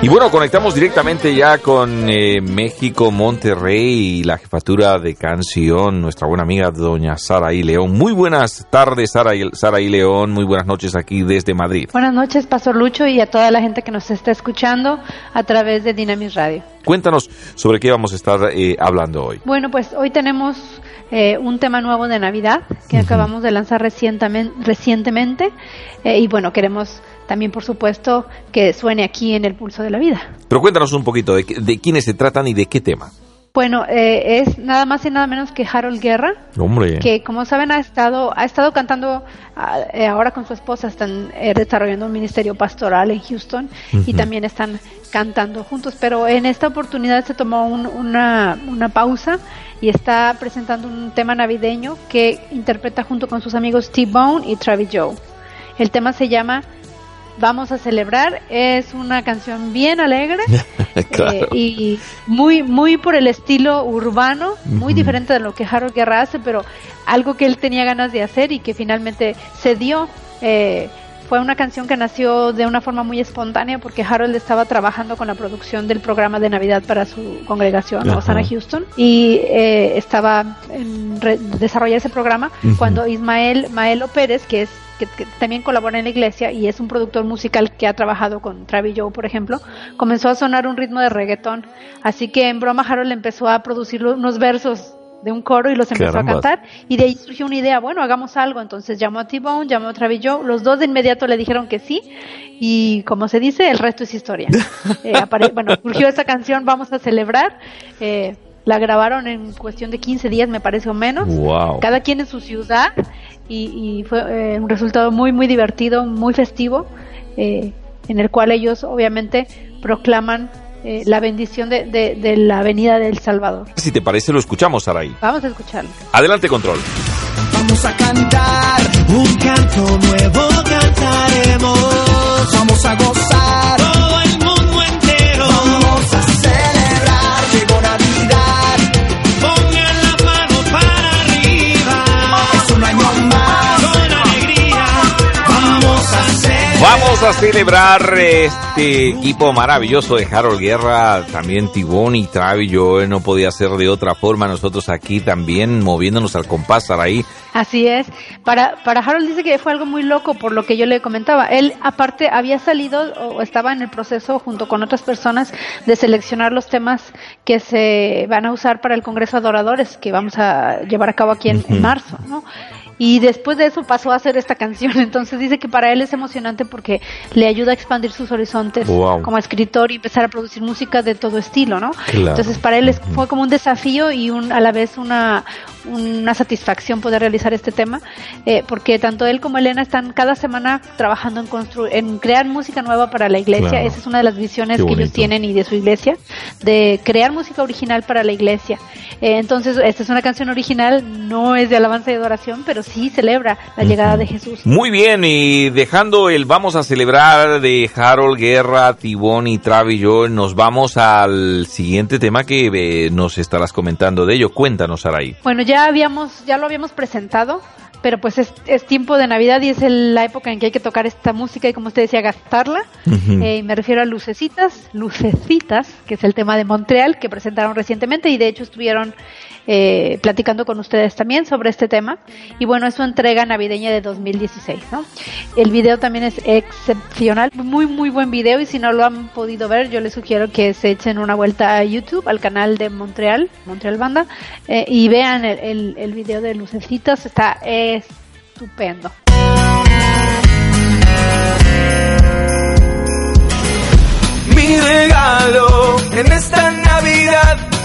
Y bueno, conectamos directamente ya con eh, México, Monterrey y la jefatura de canción, nuestra buena amiga doña Sara y León. Muy buenas tardes, Sara y, Sara y León. Muy buenas noches aquí desde Madrid. Buenas noches, Pastor Lucho, y a toda la gente que nos está escuchando a través de Dynamis Radio. Cuéntanos sobre qué vamos a estar eh, hablando hoy. Bueno, pues hoy tenemos eh, un tema nuevo de Navidad que acabamos de lanzar recientemente, recientemente eh, y bueno, queremos también, por supuesto, que suene aquí en el pulso de la vida. Pero cuéntanos un poquito de, de quiénes se tratan y de qué tema. Bueno, eh, es nada más y nada menos que Harold Guerra, Hombre. que como saben ha estado ha estado cantando ah, eh, ahora con su esposa están eh, desarrollando un ministerio pastoral en Houston y también están cantando juntos, pero en esta oportunidad se tomó un- una, una pausa y está presentando un tema navideño que interpreta junto con sus amigos T-Bone y Travis Joe. El tema se llama Vamos a celebrar, es una canción bien alegre Claro. eh, y muy muy por el estilo urbano, muy diferente de lo que Harold Guerra hace, pero algo que él tenía ganas de hacer y que finalmente se dio. eh, fue una canción que nació de una forma muy espontánea porque Harold estaba trabajando con la producción del programa de Navidad para su congregación, Ajá. Osana Houston, y eh, estaba en desarrollar ese programa cuando Ismael Maelo Pérez, que es que, que también colabora en la iglesia y es un productor musical que ha trabajado con Travis Joe, por ejemplo, comenzó a sonar un ritmo de reggaetón. Así que en broma Harold empezó a producir unos versos de un coro y los empezó a cantar. Y de ahí surgió una idea, bueno, hagamos algo, entonces llamó a T-Bone, llamó a Travis Joe, los dos de inmediato le dijeron que sí. Y como se dice, el resto es historia. Eh, bueno, surgió esta canción, vamos a celebrar, eh, la grabaron en cuestión de 15 días, me parece o menos, Wow. cada quien en su ciudad y, y fue eh, un resultado muy muy divertido, muy festivo, eh, en el cual ellos obviamente proclaman eh, la bendición de, de- de la venida del Salvador. Si te parece, lo escuchamos, Saraí. Vamos a escucharlo. Adelante, control. Vamos a cantar un canto nuevo cantaremos. Vamos a gozar Vamos a celebrar este equipo maravilloso de Harold Guerra, también Tibón y Travis. Yo no podía ser de otra forma. Nosotros aquí también moviéndonos al compás, Saraí. Así es. Para, para Harold dice que fue algo muy loco por lo que yo le comentaba. Él aparte había salido o estaba en el proceso junto con otras personas de seleccionar los temas que se van a usar para el Congreso de Adoradores que vamos a llevar a cabo aquí en, en marzo, ¿no? Y después de eso pasó a hacer esta canción. Entonces dice que para él es emocionante porque le ayuda a expandir sus horizontes Wow. como escritor y empezar a producir música de todo estilo, ¿no? Claro. Entonces para él es- fue como un desafío y un, a la vez una, una satisfacción poder realizar este tema, eh, porque tanto él como Elena están cada semana trabajando en, constru en crear música nueva para la iglesia. Claro. Esa es una de las visiones que ellos tienen y de su iglesia, de crear música original para la iglesia. Eh, entonces, esta es una canción original, no es de alabanza y adoración, pero sí celebra la llegada de Jesús. Muy bien, y dejando el vamos a celebrar de Harold Guerra, Tibón y Travis Joel, nos vamos al siguiente tema que eh, nos estarás comentando de ello. Cuéntanos, Saraí. Bueno, ya habíamos, ya lo habíamos presentado, pero pues es, es tiempo de Navidad y es el- la época en que hay que tocar esta música y como usted decía, gastarla. Ujú. Eh, me refiero a Lucecitas, Lucecitas, que es el tema de Montreal que presentaron recientemente y de hecho estuvieron eh, platicando con ustedes también sobre este tema. Y bueno, es su entrega navideña de 2016, ¿no? El video también es excepcional, muy muy buen video y si no lo han podido ver, yo les sugiero que se echen una vuelta a YouTube, al canal de Montreal, Montreal Banda, eh, y vean el, el, el video de Lucecitas, está estupendo. mi regalo en esta Navidad.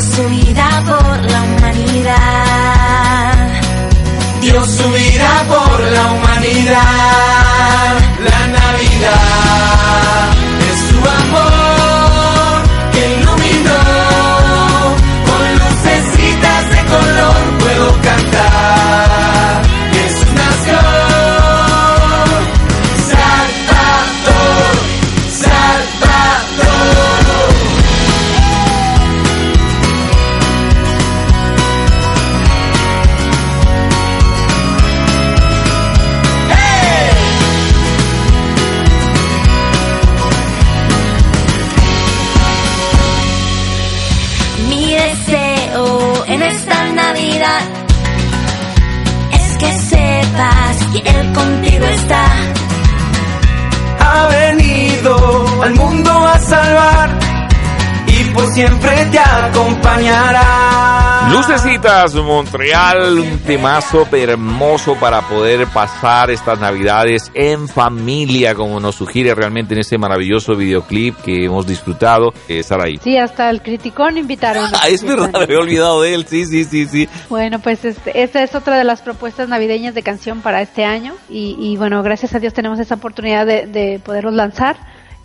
subirá por la humanidad. Dios subirá por la humanidad. La Navidad. Siempre te acompañará. Lucecitas Montreal, un temazo hermoso para poder pasar estas navidades en familia, como nos sugiere realmente en este maravilloso videoclip que hemos disfrutado. Eh, Saraí. Sí, hasta el criticón invitaron. Ah, es verdad, me había olvidado de él, sí, sí, sí, sí. Bueno, pues este, esta es otra de las propuestas navideñas de canción para este año y, y bueno, gracias a Dios tenemos esa oportunidad de, de poderlos lanzar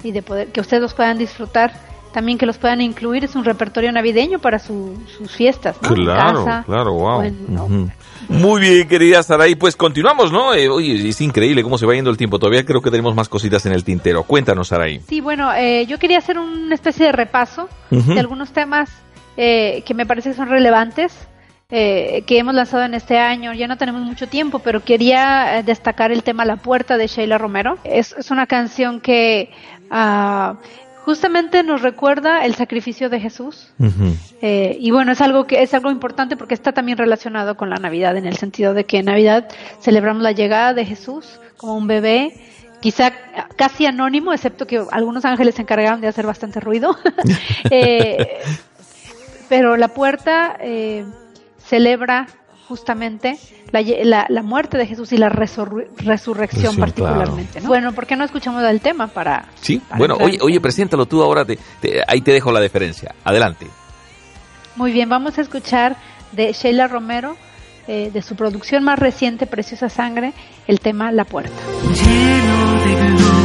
y de poder que ustedes los puedan disfrutar, también que los puedan incluir, es un repertorio navideño para su- sus fiestas, Claro, casa, claro, wow. o en- ¿no? Ujú. Muy bien, querida Saraí, pues continuamos, ¿no? Eh, oye, es increíble cómo se va yendo el tiempo. Todavía creo que tenemos más cositas en el tintero. Cuéntanos, Saraí. Sí, bueno, eh, yo quería hacer una especie de repaso de algunos temas eh, que me parece que son relevantes, eh, que hemos lanzado en este año. Ya no tenemos mucho tiempo, pero quería eh, destacar el tema La Puerta de Sheila Romero. Es, es una canción que ah, justamente nos recuerda el sacrificio de Jesús. Eh, y bueno, es algo que es algo importante porque está también relacionado con la Navidad en el sentido de que en Navidad celebramos la llegada de Jesús como un bebé, quizá casi anónimo, excepto que algunos ángeles se encargaron de hacer bastante ruido. Eh, pero la puerta eh, celebra justamente la, la- la muerte de Jesús y la resurre- resurrección Sí, particularmente. ¿no? Bueno, ¿por qué no escuchamos el tema para... Sí, para bueno, oye, oye, preséntalo tú ahora, te- te- ahí te dejo la deferencia. Adelante. Muy bien, vamos a escuchar de Sheila Romero, eh, de su producción más reciente, Preciosa Sangre, el tema La Puerta. lleno de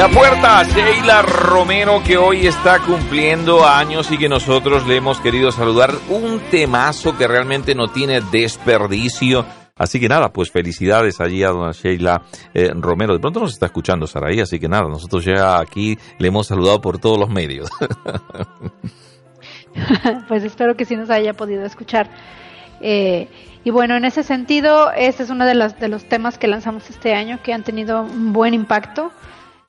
La puerta, Sheila Romero, que hoy está cumpliendo años y que nosotros le hemos querido saludar. Un temazo que realmente no tiene desperdicio. Así que nada, pues felicidades allí a dona Sheila eh, Romero. De pronto nos está escuchando Saraí, así que nada, nosotros ya aquí le hemos saludado por todos los medios. pues espero que sí nos haya podido escuchar. Eh, y bueno, en ese sentido, este es uno de, las, de los temas que lanzamos este año que han tenido un buen impacto.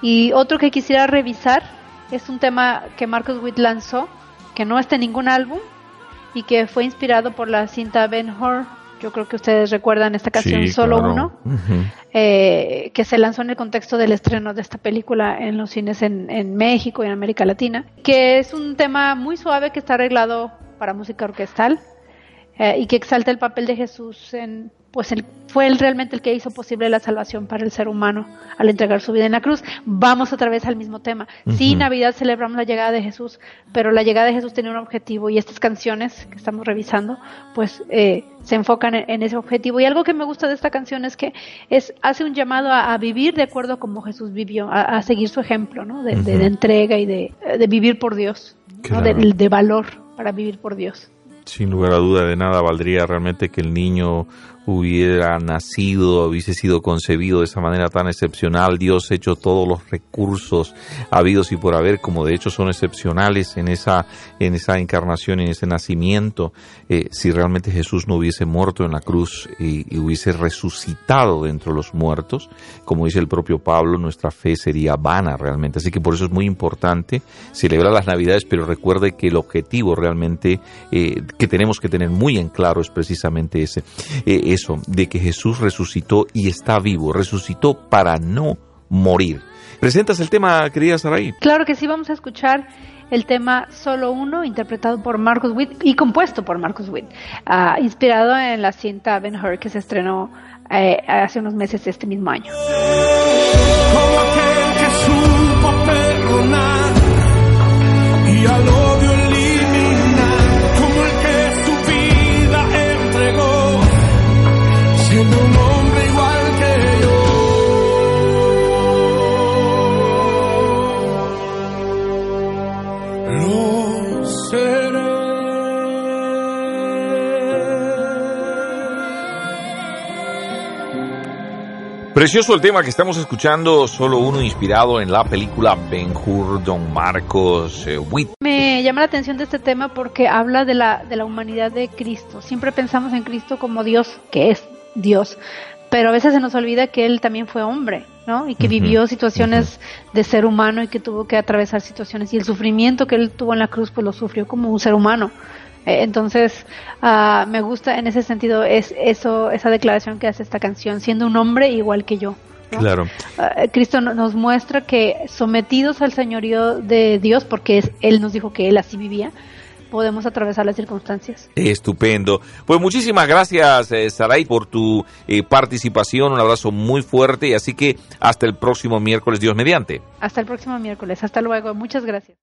Y otro que quisiera revisar es un tema que Marcus Witt lanzó, que no está en ningún álbum y que fue inspirado por la cinta Ben Hur Yo creo que ustedes recuerdan esta canción Sí, Solo claro. Uno, eh, que se lanzó en el contexto del estreno de esta película en los cines en, en México y en América Latina, que es un tema muy suave que está arreglado para música orquestal eh, y que exalta el papel de Jesús en pues él fue él realmente el que hizo posible la salvación para el ser humano al entregar su vida en la cruz. Vamos otra vez al mismo tema. Sí, Ujú. Navidad celebramos la llegada de Jesús, pero la llegada de Jesús tenía un objetivo y estas canciones que estamos revisando, pues eh, se enfocan en, en ese objetivo. Y algo que me gusta de esta canción es que es hace un llamado a, a vivir de acuerdo a como Jesús vivió, a, a seguir su ejemplo, ¿no? De, de- entrega y de, de vivir por Dios, ¿no? de valor para vivir por Dios. Sin lugar a duda de nada valdría realmente que el niño hubiera nacido, hubiese sido concebido de esa manera tan excepcional. Dios ha hecho todos los recursos habidos y por haber, como de hecho son excepcionales en esa, en esa encarnación, en ese nacimiento. Eh, si realmente Jesús no hubiese muerto en la cruz y, hubiese resucitado de entre los muertos, como dice el propio Pablo, nuestra fe sería vana realmente. Así que por eso es muy importante celebrar las Navidades, pero recuerde que el objetivo realmente eh, que tenemos que tener muy en claro es precisamente ese, eh, eso, de que Jesús resucitó y está vivo, resucitó para no morir. ¿Presentas el tema, querida Saraí? Claro que sí, vamos a escuchar el tema Solo Uno, interpretado por Marcus Witt y compuesto por Marcus Witt, ah, inspirado en la cinta Ben Hur que se estrenó eh, hace unos meses este mismo año. como aquel que supo perdonar y al Precioso el tema que estamos escuchando, solo uno inspirado en la película Ben Hur, Don Marcos eh, Witt. Me llama la atención de este tema porque habla de la, de la humanidad de Cristo. Siempre pensamos en Cristo como Dios, que es Dios, pero a veces se nos olvida que Él también fue hombre, ¿no? Y que vivió situaciones de ser humano y que tuvo que atravesar situaciones. Y el sufrimiento que Él tuvo en la cruz, pues lo sufrió como un ser humano. Eh, Entonces, ah, me gusta en ese sentido es eso, esa declaración que hace esta canción, siendo un hombre igual que yo. ¿no? Claro. Ah, Cristo no- nos muestra que sometidos al señorío de Dios, porque es, Él nos dijo que Él así vivía, podemos atravesar las circunstancias. Estupendo. Pues muchísimas gracias, eh, Saray, por tu eh, participación. Un abrazo muy fuerte. Y así que hasta el próximo miércoles, Dios mediante. Hasta el próximo miércoles. Hasta luego. Muchas gracias.